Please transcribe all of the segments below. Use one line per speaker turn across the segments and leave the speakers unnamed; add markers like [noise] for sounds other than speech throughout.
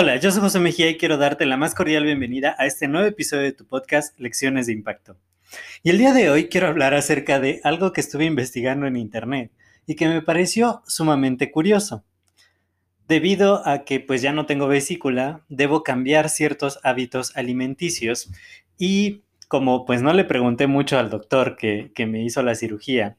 Hola, yo soy José Mejía y quiero darte la más cordial bienvenida a este nuevo episodio de tu podcast Lecciones de Impacto. Y el día de hoy quiero hablar acerca de algo que estuve investigando en internet y que me pareció sumamente curioso. Debido a que pues ya no tengo vesícula, debo cambiar ciertos hábitos alimenticios y como pues no le pregunté mucho al doctor que, que me hizo la cirugía,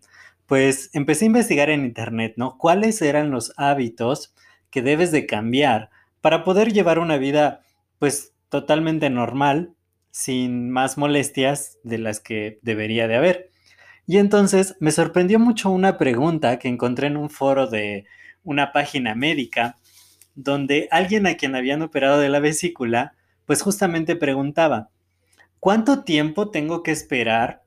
pues empecé a investigar en internet, ¿no? ¿Cuáles eran los hábitos que debes de cambiar para poder llevar una vida pues totalmente normal, sin más molestias de las que debería de haber. Y entonces me sorprendió mucho una pregunta que encontré en un foro de una página médica, donde alguien a quien habían operado de la vesícula, pues justamente preguntaba, ¿cuánto tiempo tengo que esperar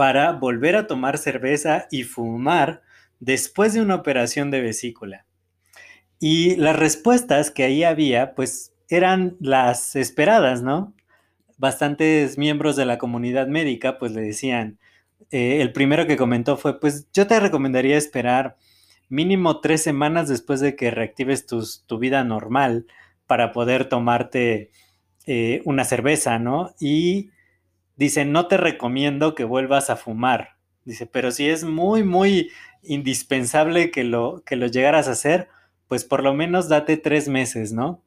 para volver a tomar cerveza y fumar después de una operación de vesícula? Y las respuestas que ahí había, pues eran las esperadas, ¿no? Bastantes miembros de la comunidad médica, pues le decían, eh, el primero que comentó fue, pues yo te recomendaría esperar mínimo tres semanas después de que reactives tu vida normal para poder tomarte eh, una cerveza, ¿no? Y dice, no te recomiendo que vuelvas a fumar. Dice, pero si es muy, muy indispensable que lo, que lo llegaras a hacer, pues por lo menos date tres meses, ¿no?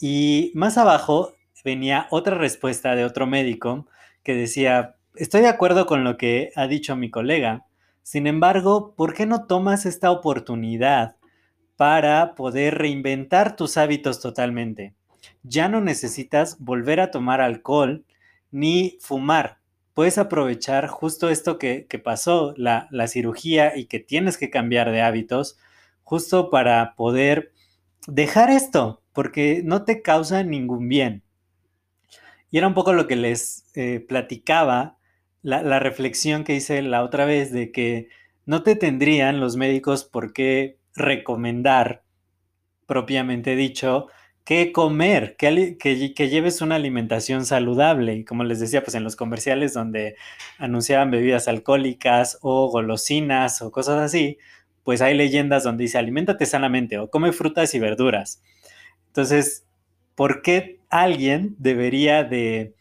Y más abajo venía otra respuesta de otro médico que decía, estoy de acuerdo con lo que ha dicho mi colega, sin embargo, ¿por qué no tomas esta oportunidad para poder reinventar tus hábitos totalmente? Ya no necesitas volver a tomar alcohol ni fumar. Puedes aprovechar justo esto que, pasó, la, la cirugía y que tienes que cambiar de hábitos justo para poder dejar esto, porque no te causa ningún bien. Y era un poco lo que les eh, platicaba, la, reflexión que hice la otra vez de que no te tendrían los médicos por qué recomendar, propiamente dicho, qué comer, que, lleves una alimentación saludable. Y como les decía, pues en los comerciales donde anunciaban bebidas alcohólicas o golosinas o cosas así, pues hay leyendas donde dice aliméntate sanamente o come frutas y verduras. Entonces, ¿por qué alguien debería de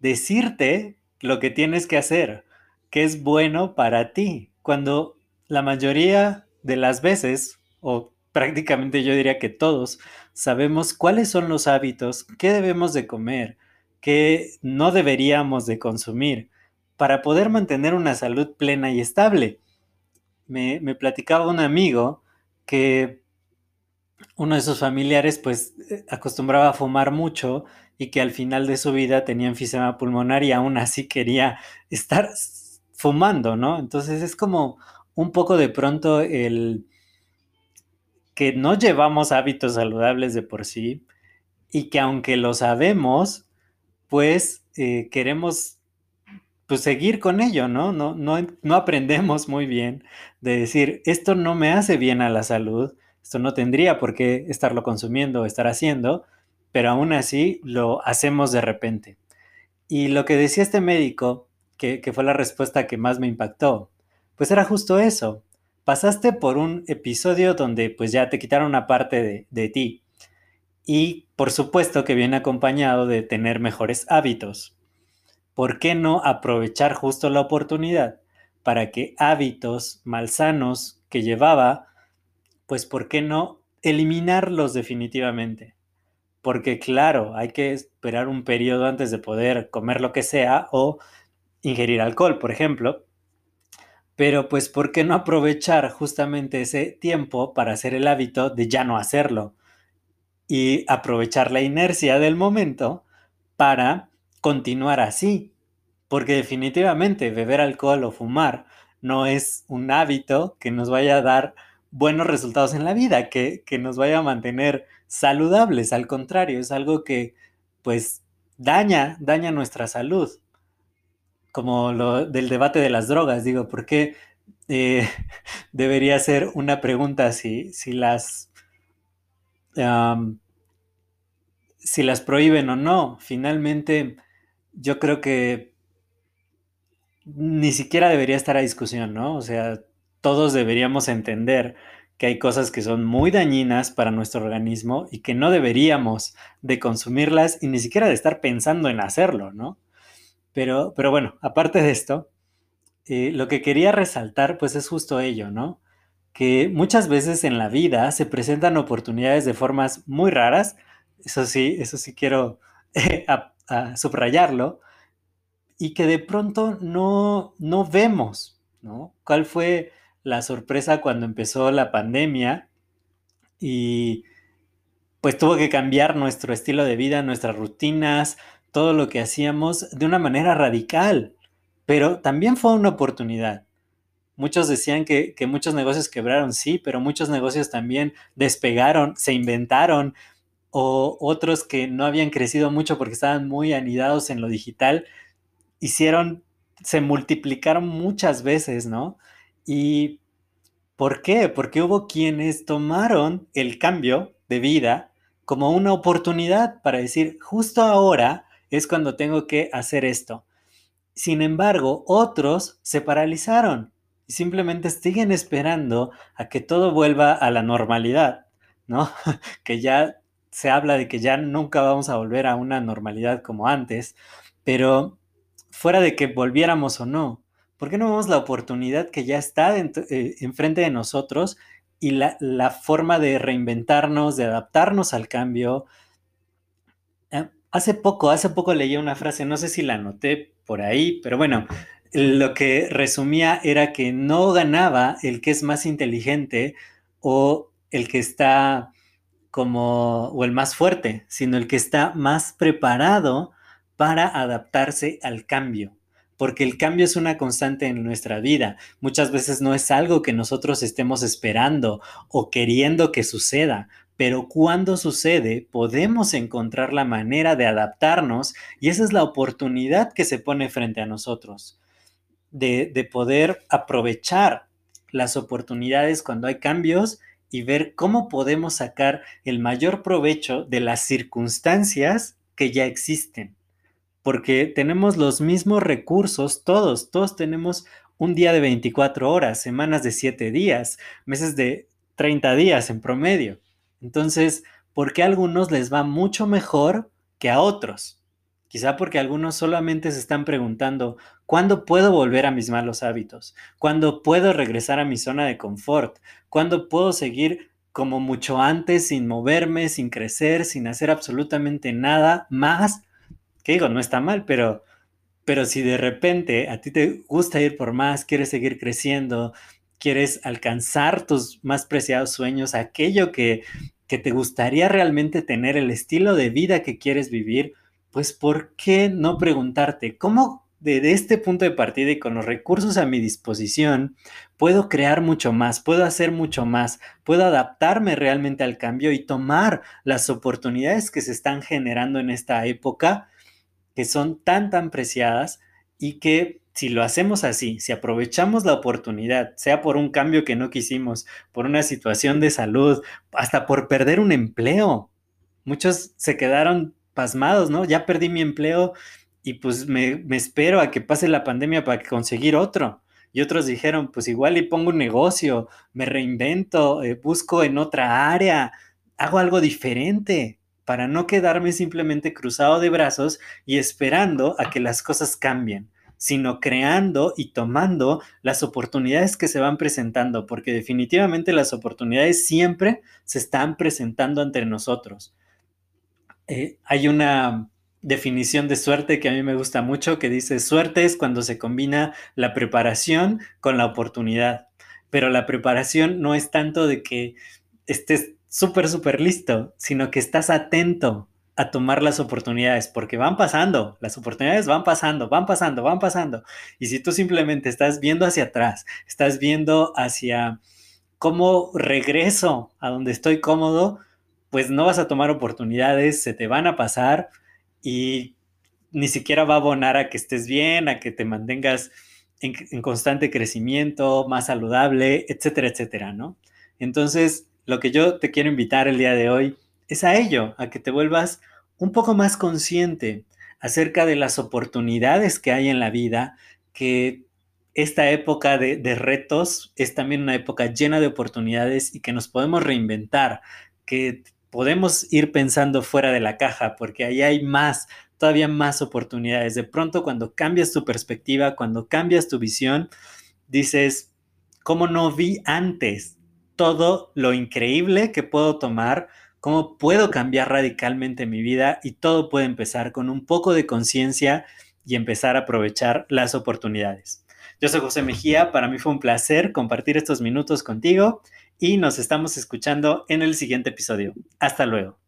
decirte lo que tienes que hacer, que es bueno para ti, cuando la mayoría de las veces, o prácticamente yo diría que todos, sabemos cuáles son los hábitos, qué debemos de comer, qué no deberíamos de consumir para poder mantener una salud plena y estable me, platicaba un amigo que uno de sus familiares pues eh, acostumbraba a fumar mucho y que al final de su vida tenía enfisema pulmonar y aún así quería estar fumando, ¿no? Entonces es como un poco de pronto el que no llevamos hábitos saludables de por sí y que aunque lo sabemos, pues eh, queremos pues seguir con ello, ¿no? No, ¿no? no aprendemos muy bien de decir, esto no me hace bien a la salud, esto no tendría por qué estarlo consumiendo o estar haciendo, pero aún así lo hacemos de repente. Y lo que decía este médico, que, fue la respuesta que más me impactó, pues era justo eso. Pasaste por un episodio donde pues ya te quitaron una parte de, de ti. Y por supuesto que viene acompañado de tener mejores hábitos. ¿por qué no aprovechar justo la oportunidad para que hábitos malsanos que llevaba, pues ¿por qué no eliminarlos definitivamente? Porque claro, hay que esperar un periodo antes de poder comer lo que sea o ingerir alcohol, por ejemplo. Pero pues ¿por qué no aprovechar justamente ese tiempo para hacer el hábito de ya no hacerlo? Y aprovechar la inercia del momento para continuar así, porque definitivamente beber alcohol o fumar no es un hábito que nos vaya a dar buenos resultados en la vida, que, que nos vaya a mantener saludables, al contrario, es algo que pues daña, daña nuestra salud, como lo del debate de las drogas, digo, ¿por qué eh, [laughs] debería ser una pregunta si, si las si las prohíben o no. Finalmente, yo creo que ni siquiera debería estar a discusión, ¿no? O sea, todos deberíamos entender que hay cosas que son muy dañinas para nuestro organismo y que no deberíamos de consumirlas y ni siquiera de estar pensando en hacerlo, ¿no? Pero, pero bueno, aparte de esto, eh, lo que quería resaltar pues es justo ello, ¿no? Que muchas veces en la vida se presentan oportunidades de formas muy raras, eso sí, eso sí quiero [laughs] subrayarlo, y que de pronto no, no vemos, ¿no? ¿Cuál fue la sorpresa cuando empezó la pandemia y pues tuvo que cambiar nuestro estilo de vida, nuestras rutinas, todo lo que hacíamos de una manera radical, pero también fue una oportunidad. Muchos decían que, muchos negocios quebraron, sí, pero muchos negocios también despegaron, se inventaron, o otros que no habían crecido mucho porque estaban muy anidados en lo digital, hicieron, se multiplicaron muchas veces, ¿no? ¿Y por qué? Porque hubo quienes tomaron el cambio de vida como una oportunidad para decir, justo ahora es cuando tengo que hacer esto. Sin embargo, otros se paralizaron y simplemente siguen esperando a que todo vuelva a la normalidad, ¿no? [laughs] que ya se habla de que ya nunca vamos a volver a una normalidad como antes, pero fuera de que volviéramos o no, ¿por qué no vemos la oportunidad que ya está eh, enfrente de nosotros y la, la, forma de reinventarnos, de adaptarnos al cambio? Eh, hace poco, hace poco leí una frase, no sé si la anoté por ahí, pero bueno, lo que resumía era que no ganaba el que es más inteligente o el que está como, o el más fuerte, sino el que está más preparado para adaptarse al cambio. Porque el cambio es una constante en nuestra vida. Muchas veces no es algo que nosotros estemos esperando o queriendo que suceda, pero cuando sucede podemos encontrar la manera de adaptarnos y esa es la oportunidad que se pone frente a nosotros, de, de poder aprovechar las oportunidades cuando hay cambios y ver cómo podemos sacar el mayor provecho de las circunstancias que ya existen. Porque tenemos los mismos recursos, todos, todos tenemos un día de 24 horas, semanas de 7 días, meses de 30 días en promedio. Entonces, ¿por qué a algunos les va mucho mejor que a otros? Quizá porque algunos solamente se están preguntando, ¿cuándo puedo volver a mis malos hábitos? ¿Cuándo puedo regresar a mi zona de confort? ¿Cuándo puedo seguir como mucho antes sin moverme, sin crecer, sin hacer absolutamente nada más? Que digo, no está mal, pero, pero si de repente a ti te gusta ir por más, quieres seguir creciendo, quieres alcanzar tus más preciados sueños, aquello que, que te gustaría realmente tener, el estilo de vida que quieres vivir, pues ¿por qué no preguntarte cómo desde este punto de partida y con los recursos a mi disposición puedo crear mucho más, puedo hacer mucho más, puedo adaptarme realmente al cambio y tomar las oportunidades que se están generando en esta época, que son tan, tan preciadas y que si lo hacemos así, si aprovechamos la oportunidad, sea por un cambio que no quisimos, por una situación de salud, hasta por perder un empleo. Muchos se quedaron pasmados, ¿no? Ya perdí mi empleo y pues me, espero a que pase la pandemia para conseguir otro. Y otros dijeron, pues igual y pongo un negocio, me reinvento, eh, busco en otra área, hago algo diferente para no quedarme simplemente cruzado de brazos y esperando a que las cosas cambien, sino creando y tomando las oportunidades que se van presentando, porque definitivamente las oportunidades siempre se están presentando entre nosotros. Eh, hay una definición de suerte que a mí me gusta mucho que dice suerte es cuando se combina la preparación con la oportunidad. Pero la preparación no es tanto de que estés súper, súper listo, sino que estás atento, a tomar las oportunidades, porque van pasando, las oportunidades van pasando, van pasando, van pasando. Y si tú simplemente estás viendo hacia atrás, estás viendo hacia cómo regreso a donde estoy cómodo, pues no vas a tomar oportunidades, se te van a pasar y ni siquiera va a abonar a que estés bien, a que te mantengas en, constante crecimiento, más saludable, etcétera, etcétera, ¿no? Entonces, lo que yo te quiero invitar el día de hoy es a ello, a que te vuelvas un poco más consciente acerca de las oportunidades que hay en la vida, que esta época de, retos es también una época llena de oportunidades y que nos podemos reinventar, que podemos ir pensando fuera de la caja, porque ahí hay más, todavía más oportunidades. De pronto, cuando cambias tu perspectiva, cuando cambias tu visión, dices, ¿cómo no vi antes todo lo increíble que puedo tomar? ¿Cómo puedo cambiar radicalmente mi vida? Y todo puede empezar con un poco de conciencia y empezar a aprovechar las oportunidades. Yo soy José Mejía, para mí fue un placer compartir estos minutos contigo y nos estamos escuchando en el siguiente episodio. Hasta luego.